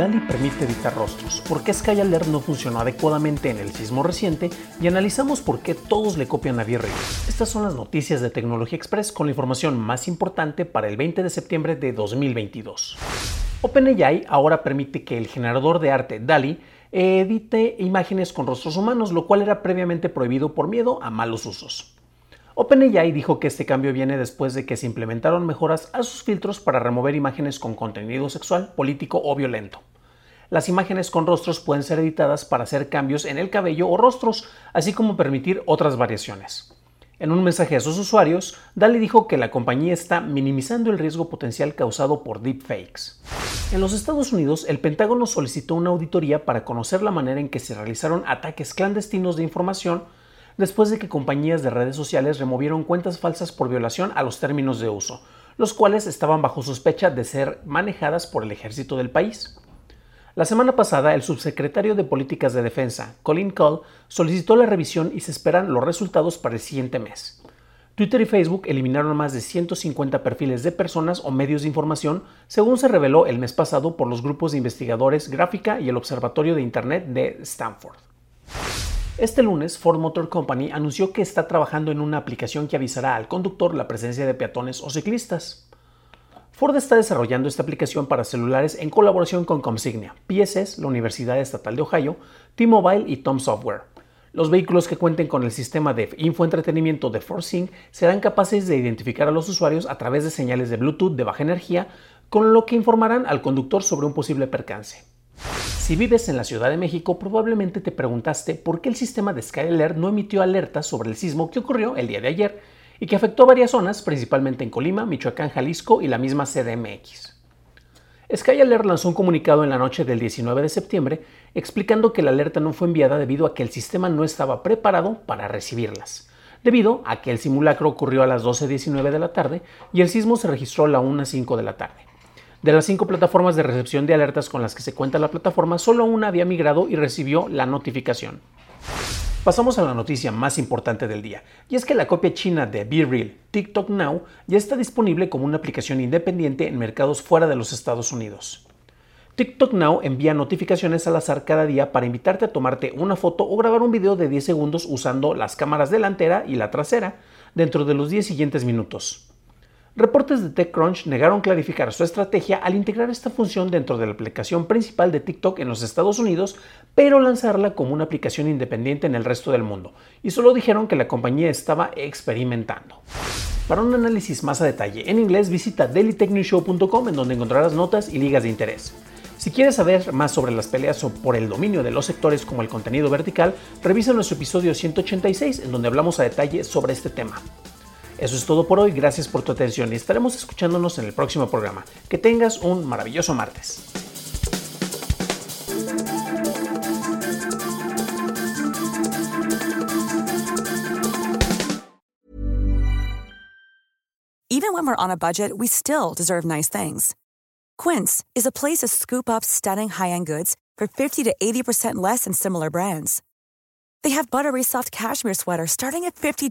DALI permite editar rostros, por qué Alert no funcionó adecuadamente en el sismo reciente y analizamos por qué todos le copian a V-Ray. Estas son las noticias de Tecnología Express con la información más importante para el 20 de septiembre de 2022. OpenAI ahora permite que el generador de arte DALI edite imágenes con rostros humanos, lo cual era previamente prohibido por miedo a malos usos. OpenAI dijo que este cambio viene después de que se implementaron mejoras a sus filtros para remover imágenes con contenido sexual, político o violento. Las imágenes con rostros pueden ser editadas para hacer cambios en el cabello o rostros, así como permitir otras variaciones. En un mensaje a sus usuarios, DALI dijo que la compañía está minimizando el riesgo potencial causado por deepfakes. En los Estados Unidos, el Pentágono solicitó una auditoría para conocer la manera en que se realizaron ataques clandestinos de información después de que compañías de redes sociales removieron cuentas falsas por violación a los términos de uso, los cuales estaban bajo sospecha de ser manejadas por el ejército del país. La semana pasada, el subsecretario de Políticas de Defensa, Colin Cole, solicitó la revisión y se esperan los resultados para el siguiente mes. Twitter y Facebook eliminaron más de 150 perfiles de personas o medios de información, según se reveló el mes pasado por los grupos de investigadores Gráfica y el Observatorio de Internet de Stanford. Este lunes, Ford Motor Company anunció que está trabajando en una aplicación que avisará al conductor la presencia de peatones o ciclistas. Ford está desarrollando esta aplicación para celulares en colaboración con Comsignia, PSS, la Universidad Estatal de Ohio, T-Mobile y Tom Software. Los vehículos que cuenten con el sistema de infoentretenimiento de ForSync serán capaces de identificar a los usuarios a través de señales de Bluetooth de baja energía, con lo que informarán al conductor sobre un posible percance. Si vives en la Ciudad de México, probablemente te preguntaste por qué el sistema de SkyAlert no emitió alertas sobre el sismo que ocurrió el día de ayer y que afectó varias zonas, principalmente en Colima, Michoacán, Jalisco y la misma CDMX. SkyAlert lanzó un comunicado en la noche del 19 de septiembre explicando que la alerta no fue enviada debido a que el sistema no estaba preparado para recibirlas, debido a que el simulacro ocurrió a las 12.19 de la tarde y el sismo se registró a las 1.05 de la tarde. De las cinco plataformas de recepción de alertas con las que se cuenta la plataforma, solo una había migrado y recibió la notificación. Pasamos a la noticia más importante del día, y es que la copia china de BeReal, TikTok Now, ya está disponible como una aplicación independiente en mercados fuera de los Estados Unidos. TikTok Now envía notificaciones al azar cada día para invitarte a tomarte una foto o grabar un video de 10 segundos usando las cámaras delantera y la trasera dentro de los 10 siguientes minutos. Reportes de TechCrunch negaron clarificar su estrategia al integrar esta función dentro de la aplicación principal de TikTok en los Estados Unidos, pero lanzarla como una aplicación independiente en el resto del mundo, y solo dijeron que la compañía estaba experimentando. Para un análisis más a detalle en inglés, visita dailytechnewshow.com en donde encontrarás notas y ligas de interés. Si quieres saber más sobre las peleas o por el dominio de los sectores como el contenido vertical, revisa nuestro episodio 186 en donde hablamos a detalle sobre este tema. Eso es todo por hoy, gracias por tu atención y estaremos escuchándonos en el próximo programa. Que tengas un maravilloso martes. Even when we're on a budget, we still deserve nice things. Quince is a place to scoop up stunning high-end goods for 50 to 80% less than similar brands. They have buttery soft cashmere sweaters starting at $50